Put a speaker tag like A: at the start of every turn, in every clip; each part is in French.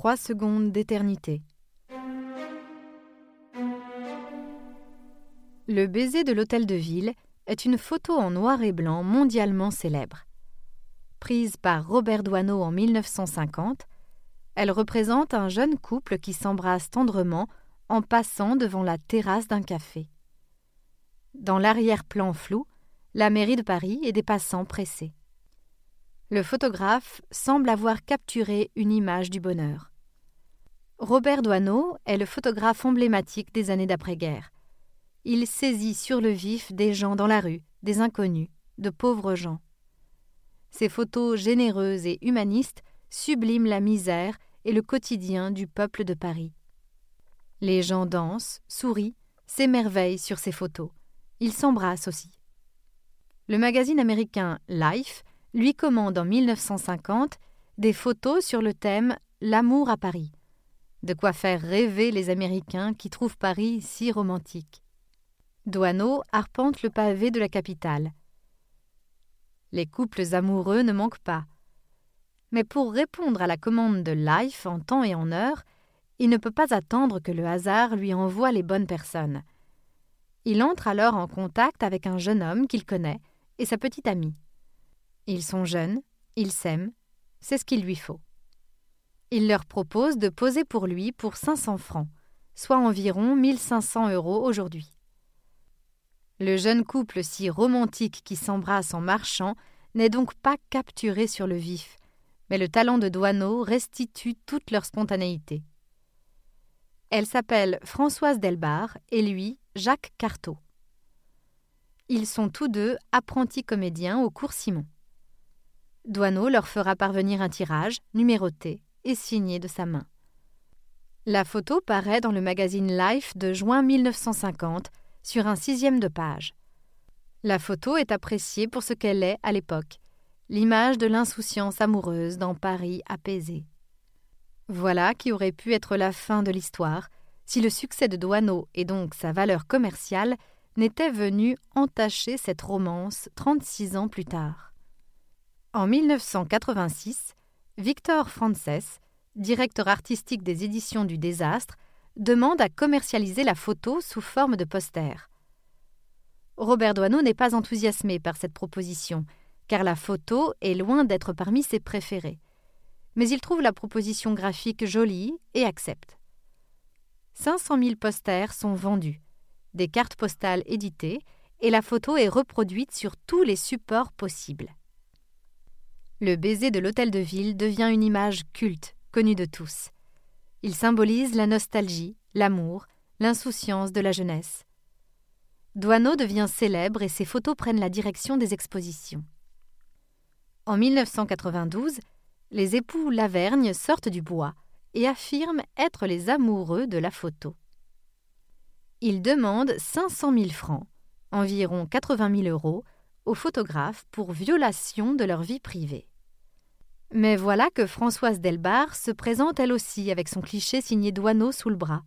A: Trois secondes d'éternité. Le baiser de l'hôtel de ville est une photo en noir et blanc mondialement célèbre. Prise par Robert Doisneau en 1950, elle représente un jeune couple qui s'embrasse tendrement en passant devant la terrasse d'un café. Dans l'arrière-plan flou, la mairie de Paris et des passants pressés. Le photographe semble avoir capturé une image du bonheur. Robert Doisneau est le photographe emblématique des années d'après-guerre. Il saisit sur le vif des gens dans la rue, des inconnus, de pauvres gens. Ses photos généreuses et humanistes subliment la misère et le quotidien du peuple de Paris. Les gens dansent, sourient, s'émerveillent sur ces photos. Ils s'embrassent aussi. Le magazine américain Life lui commande en 1950 des photos sur le thème L'amour à Paris de quoi faire rêver les Américains qui trouvent Paris si romantique. Douaneau arpente le pavé de la capitale. Les couples amoureux ne manquent pas. Mais pour répondre à la commande de Life en temps et en heure, il ne peut pas attendre que le hasard lui envoie les bonnes personnes. Il entre alors en contact avec un jeune homme qu'il connaît et sa petite amie. Ils sont jeunes, ils s'aiment, c'est ce qu'il lui faut. Il leur propose de poser pour lui pour 500 francs, soit environ 1500 euros aujourd'hui. Le jeune couple si romantique qui s'embrasse en marchant n'est donc pas capturé sur le vif, mais le talent de Douaneau restitue toute leur spontanéité. Elle s'appelle Françoise Delbar et lui Jacques Carteau. Ils sont tous deux apprentis comédiens au cours Simon. Douaneau leur fera parvenir un tirage, numéroté, et signé de sa main. La photo paraît dans le magazine Life de juin 1950 sur un sixième de page. La photo est appréciée pour ce qu'elle est à l'époque, l'image de l'insouciance amoureuse dans Paris apaisé. Voilà qui aurait pu être la fin de l'histoire si le succès de Douaneau et donc sa valeur commerciale n'étaient venus entacher cette romance 36 ans plus tard. En 1986, Victor Frances, directeur artistique des éditions du désastre, demande à commercialiser la photo sous forme de poster. Robert Doisneau n'est pas enthousiasmé par cette proposition, car la photo est loin d'être parmi ses préférées. Mais il trouve la proposition graphique jolie et accepte. 500 000 posters sont vendus, des cartes postales éditées, et la photo est reproduite sur tous les supports possibles. Le baiser de l'hôtel de ville devient une image culte, connue de tous. Il symbolise la nostalgie, l'amour, l'insouciance de la jeunesse. Douaneau devient célèbre et ses photos prennent la direction des expositions. En 1992, les époux Lavergne sortent du bois et affirment être les amoureux de la photo. Ils demandent 500 000 francs, environ 80 000 euros, aux photographes pour violation de leur vie privée. Mais voilà que Françoise Delbar se présente elle aussi avec son cliché signé Douaneau sous le bras.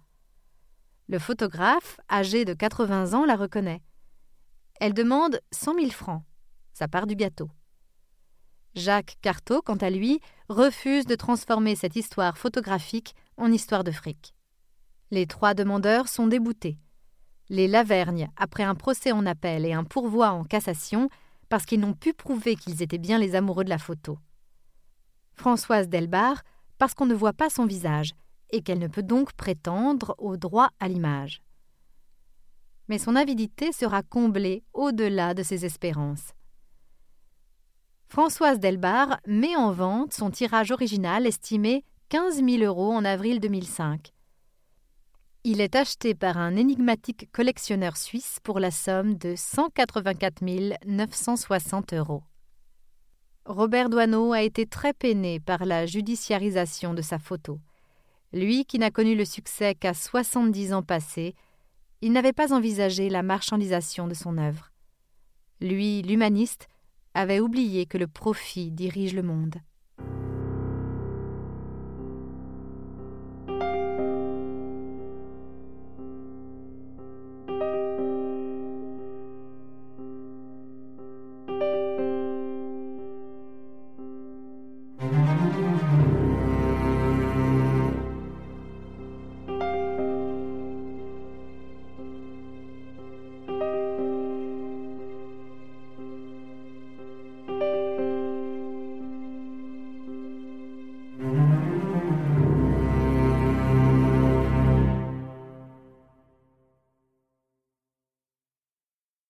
A: Le photographe, âgé de 80 ans, la reconnaît. Elle demande 100 000 francs. Ça part du gâteau. Jacques Carteau, quant à lui, refuse de transformer cette histoire photographique en histoire de fric. Les trois demandeurs sont déboutés. Les Lavergne, après un procès en appel et un pourvoi en cassation, parce qu'ils n'ont pu prouver qu'ils étaient bien les amoureux de la photo. Françoise Delbar, parce qu'on ne voit pas son visage et qu'elle ne peut donc prétendre au droit à l'image. Mais son avidité sera comblée au-delà de ses espérances. Françoise Delbar met en vente son tirage original estimé 15 000 euros en avril 2005. Il est acheté par un énigmatique collectionneur suisse pour la somme de 184 960 euros. Robert Doisneau a été très peiné par la judiciarisation de sa photo. Lui qui n'a connu le succès qu'à soixante-dix ans passés, il n'avait pas envisagé la marchandisation de son œuvre. Lui, l'humaniste, avait oublié que le profit dirige le monde.